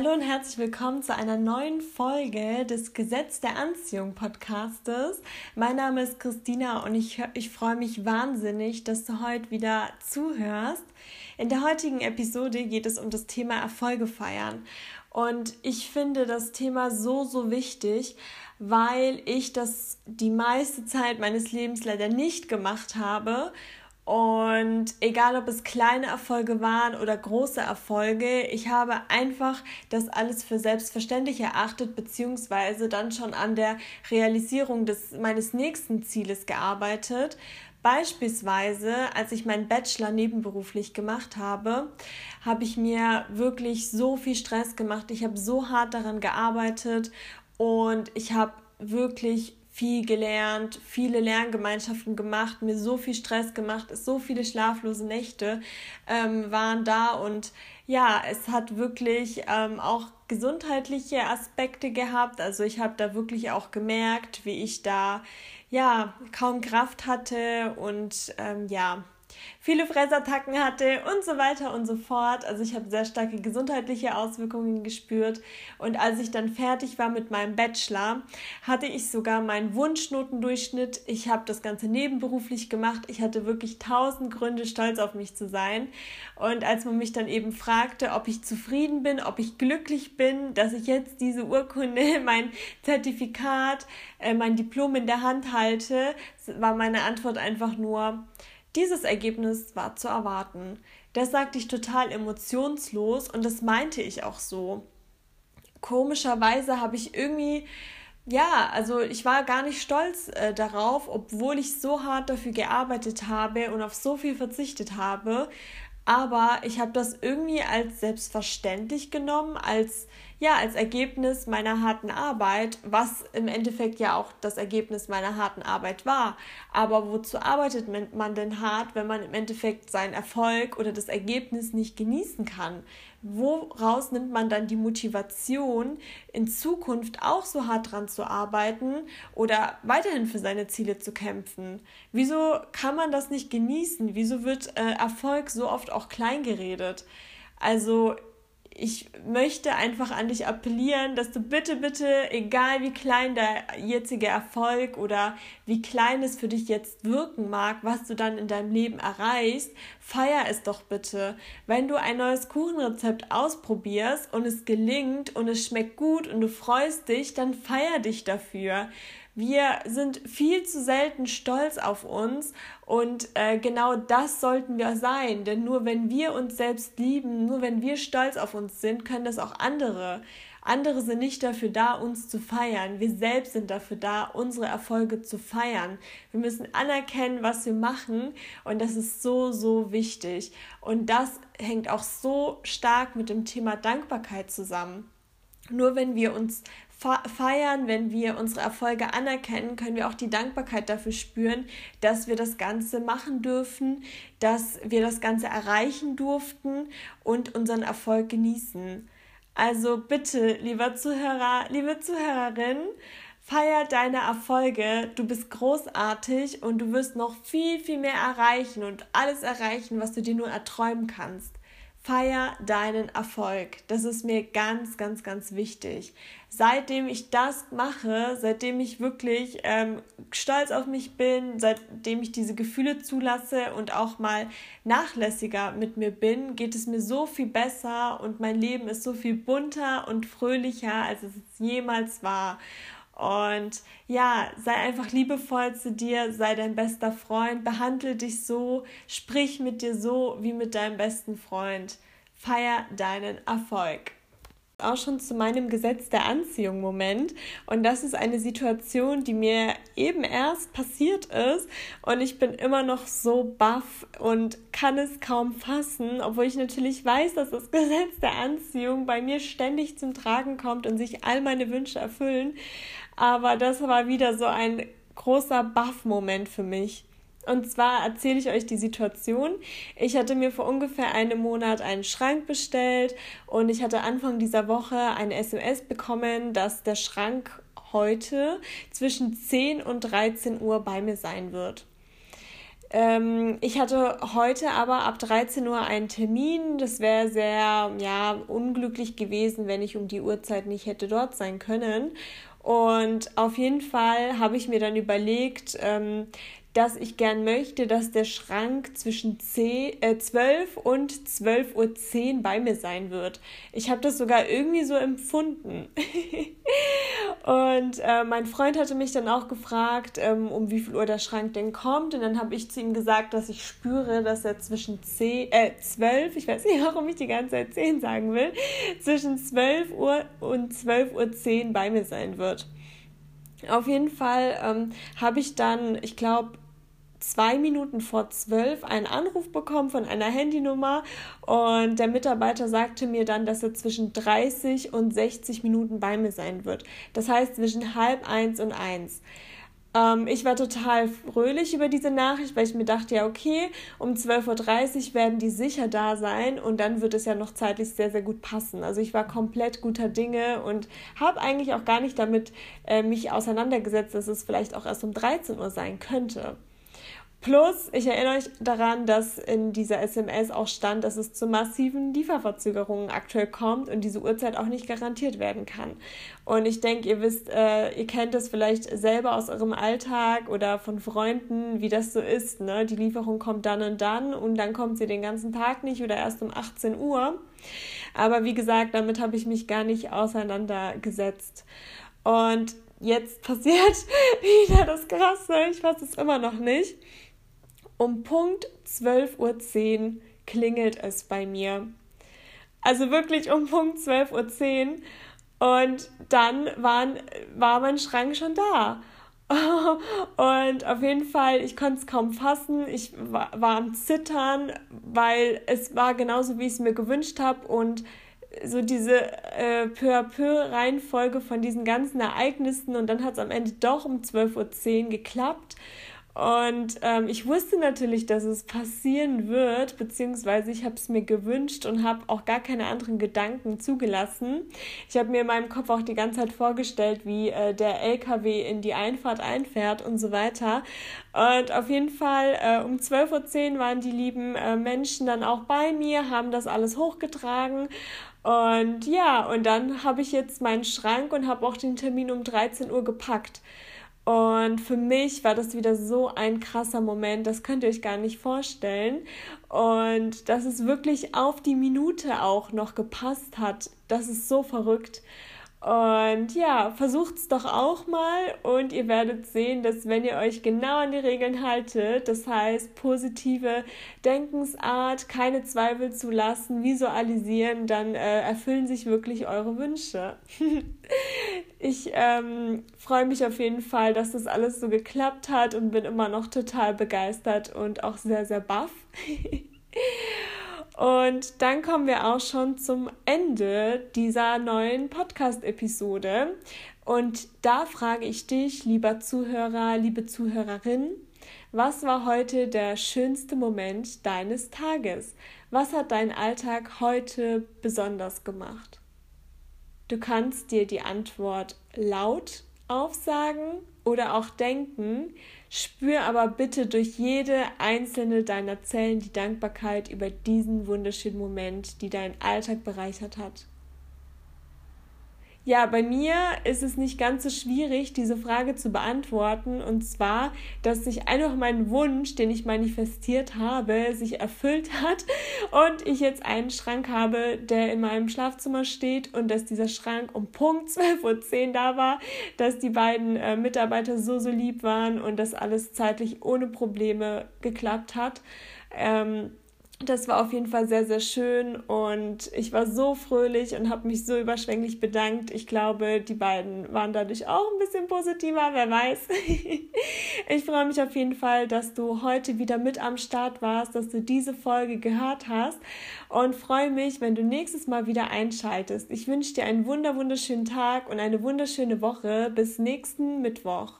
Hallo und herzlich willkommen zu einer neuen Folge des Gesetz der Anziehung Podcastes. Mein Name ist Christina und ich, ich freue mich wahnsinnig, dass du heute wieder zuhörst. In der heutigen Episode geht es um das Thema Erfolge feiern. Und ich finde das Thema so, so wichtig, weil ich das die meiste Zeit meines Lebens leider nicht gemacht habe und egal, ob es kleine Erfolge waren oder große Erfolge, ich habe einfach das alles für selbstverständlich erachtet, beziehungsweise dann schon an der Realisierung des, meines nächsten Zieles gearbeitet. Beispielsweise, als ich meinen Bachelor nebenberuflich gemacht habe, habe ich mir wirklich so viel Stress gemacht. Ich habe so hart daran gearbeitet und ich habe wirklich viel gelernt, viele Lerngemeinschaften gemacht, mir so viel Stress gemacht, so viele schlaflose Nächte ähm, waren da und ja, es hat wirklich ähm, auch gesundheitliche Aspekte gehabt. Also ich habe da wirklich auch gemerkt, wie ich da ja kaum Kraft hatte und ähm, ja viele Fressattacken hatte und so weiter und so fort. Also ich habe sehr starke gesundheitliche Auswirkungen gespürt. Und als ich dann fertig war mit meinem Bachelor, hatte ich sogar meinen Wunschnotendurchschnitt. Ich habe das Ganze nebenberuflich gemacht. Ich hatte wirklich tausend Gründe, stolz auf mich zu sein. Und als man mich dann eben fragte, ob ich zufrieden bin, ob ich glücklich bin, dass ich jetzt diese Urkunde, mein Zertifikat, äh, mein Diplom in der Hand halte, war meine Antwort einfach nur, dieses Ergebnis war zu erwarten. Das sagte ich total emotionslos und das meinte ich auch so. Komischerweise habe ich irgendwie, ja, also ich war gar nicht stolz äh, darauf, obwohl ich so hart dafür gearbeitet habe und auf so viel verzichtet habe. Aber ich habe das irgendwie als selbstverständlich genommen, als ja, als Ergebnis meiner harten Arbeit, was im Endeffekt ja auch das Ergebnis meiner harten Arbeit war. Aber wozu arbeitet man denn hart, wenn man im Endeffekt seinen Erfolg oder das Ergebnis nicht genießen kann? Woraus nimmt man dann die Motivation, in Zukunft auch so hart dran zu arbeiten oder weiterhin für seine Ziele zu kämpfen? Wieso kann man das nicht genießen? Wieso wird äh, Erfolg so oft auch klein geredet? Also ich möchte einfach an dich appellieren, dass du bitte, bitte, egal wie klein der jetzige Erfolg oder wie klein es für dich jetzt wirken mag, was du dann in deinem Leben erreichst, feier es doch bitte. Wenn du ein neues Kuchenrezept ausprobierst und es gelingt und es schmeckt gut und du freust dich, dann feier dich dafür. Wir sind viel zu selten stolz auf uns und äh, genau das sollten wir sein, denn nur wenn wir uns selbst lieben, nur wenn wir stolz auf uns sind, können das auch andere. Andere sind nicht dafür da, uns zu feiern. Wir selbst sind dafür da, unsere Erfolge zu feiern. Wir müssen anerkennen, was wir machen und das ist so, so wichtig. Und das hängt auch so stark mit dem Thema Dankbarkeit zusammen. Nur wenn wir uns feiern, wenn wir unsere Erfolge anerkennen, können wir auch die Dankbarkeit dafür spüren, dass wir das Ganze machen dürfen, dass wir das Ganze erreichen durften und unseren Erfolg genießen. Also bitte, lieber Zuhörer, liebe Zuhörerin, feier deine Erfolge. Du bist großartig und du wirst noch viel, viel mehr erreichen und alles erreichen, was du dir nur erträumen kannst. Feier deinen Erfolg. Das ist mir ganz, ganz, ganz wichtig. Seitdem ich das mache, seitdem ich wirklich ähm, stolz auf mich bin, seitdem ich diese Gefühle zulasse und auch mal nachlässiger mit mir bin, geht es mir so viel besser und mein Leben ist so viel bunter und fröhlicher, als es jemals war. Und ja, sei einfach liebevoll zu dir, sei dein bester Freund, behandle dich so, sprich mit dir so wie mit deinem besten Freund. Feier deinen Erfolg auch schon zu meinem Gesetz der Anziehung Moment. Und das ist eine Situation, die mir eben erst passiert ist. Und ich bin immer noch so baff und kann es kaum fassen, obwohl ich natürlich weiß, dass das Gesetz der Anziehung bei mir ständig zum Tragen kommt und sich all meine Wünsche erfüllen, aber das war wieder so ein großer Baff-Moment für mich. Und zwar erzähle ich euch die Situation. Ich hatte mir vor ungefähr einem Monat einen Schrank bestellt und ich hatte Anfang dieser Woche eine SMS bekommen, dass der Schrank heute zwischen 10 und 13 Uhr bei mir sein wird. Ähm, ich hatte heute aber ab 13 Uhr einen Termin. Das wäre sehr ja, unglücklich gewesen, wenn ich um die Uhrzeit nicht hätte dort sein können. Und auf jeden Fall habe ich mir dann überlegt, ähm, dass ich gern möchte, dass der Schrank zwischen 10, äh, 12 und 12.10 Uhr bei mir sein wird. Ich habe das sogar irgendwie so empfunden. und äh, mein Freund hatte mich dann auch gefragt, ähm, um wie viel Uhr der Schrank denn kommt. Und dann habe ich zu ihm gesagt, dass ich spüre, dass er zwischen 10, äh, 12, ich weiß nicht, warum ich die ganze Zeit 10 sagen will, zwischen 12 Uhr und 12.10 Uhr bei mir sein wird. Auf jeden Fall ähm, habe ich dann, ich glaube, zwei Minuten vor zwölf einen Anruf bekommen von einer Handynummer und der Mitarbeiter sagte mir dann, dass er zwischen 30 und 60 Minuten bei mir sein wird. Das heißt zwischen halb eins und eins. Ähm, ich war total fröhlich über diese Nachricht, weil ich mir dachte, ja, okay, um 12.30 Uhr werden die sicher da sein und dann wird es ja noch zeitlich sehr, sehr gut passen. Also ich war komplett guter Dinge und habe eigentlich auch gar nicht damit äh, mich auseinandergesetzt, dass es vielleicht auch erst um 13 Uhr sein könnte. Plus, ich erinnere euch daran, dass in dieser SMS auch stand, dass es zu massiven Lieferverzögerungen aktuell kommt und diese Uhrzeit auch nicht garantiert werden kann. Und ich denke, ihr wisst, äh, ihr kennt das vielleicht selber aus eurem Alltag oder von Freunden, wie das so ist. Ne? Die Lieferung kommt dann und dann und dann kommt sie den ganzen Tag nicht oder erst um 18 Uhr. Aber wie gesagt, damit habe ich mich gar nicht auseinandergesetzt. Und jetzt passiert wieder das Krasse. Ich weiß es immer noch nicht. Um Punkt 12.10 Uhr klingelt es bei mir. Also wirklich um Punkt 12.10 Uhr. Und dann waren, war mein Schrank schon da. Und auf jeden Fall, ich konnte es kaum fassen. Ich war, war am Zittern, weil es war genauso, wie ich es mir gewünscht habe. Und so diese äh, peu à peu Reihenfolge von diesen ganzen Ereignissen. Und dann hat es am Ende doch um 12.10 Uhr geklappt. Und ähm, ich wusste natürlich, dass es passieren wird, beziehungsweise ich habe es mir gewünscht und habe auch gar keine anderen Gedanken zugelassen. Ich habe mir in meinem Kopf auch die ganze Zeit vorgestellt, wie äh, der LKW in die Einfahrt einfährt und so weiter. Und auf jeden Fall äh, um 12.10 Uhr waren die lieben äh, Menschen dann auch bei mir, haben das alles hochgetragen. Und ja, und dann habe ich jetzt meinen Schrank und habe auch den Termin um 13 Uhr gepackt. Und für mich war das wieder so ein krasser Moment, das könnt ihr euch gar nicht vorstellen. Und dass es wirklich auf die Minute auch noch gepasst hat, das ist so verrückt. Und ja, versucht es doch auch mal und ihr werdet sehen, dass wenn ihr euch genau an die Regeln haltet, das heißt positive Denkensart, keine Zweifel zu lassen, visualisieren, dann äh, erfüllen sich wirklich eure Wünsche. ich ähm, freue mich auf jeden Fall, dass das alles so geklappt hat und bin immer noch total begeistert und auch sehr, sehr baff. Und dann kommen wir auch schon zum Ende dieser neuen Podcast-Episode. Und da frage ich dich, lieber Zuhörer, liebe Zuhörerin, was war heute der schönste Moment deines Tages? Was hat dein Alltag heute besonders gemacht? Du kannst dir die Antwort laut aufsagen oder auch denken, Spür aber bitte durch jede einzelne deiner Zellen die Dankbarkeit über diesen wunderschönen Moment, die deinen Alltag bereichert hat. Ja, bei mir ist es nicht ganz so schwierig, diese Frage zu beantworten. Und zwar, dass sich einfach mein Wunsch, den ich manifestiert habe, sich erfüllt hat und ich jetzt einen Schrank habe, der in meinem Schlafzimmer steht und dass dieser Schrank um Punkt 12.10 Uhr da war, dass die beiden äh, Mitarbeiter so, so lieb waren und dass alles zeitlich ohne Probleme geklappt hat. Ähm, das war auf jeden Fall sehr, sehr schön und ich war so fröhlich und habe mich so überschwänglich bedankt. Ich glaube, die beiden waren dadurch auch ein bisschen positiver, wer weiß. ich freue mich auf jeden Fall, dass du heute wieder mit am Start warst, dass du diese Folge gehört hast und freue mich, wenn du nächstes Mal wieder einschaltest. Ich wünsche dir einen wunder wunderschönen Tag und eine wunderschöne Woche. Bis nächsten Mittwoch.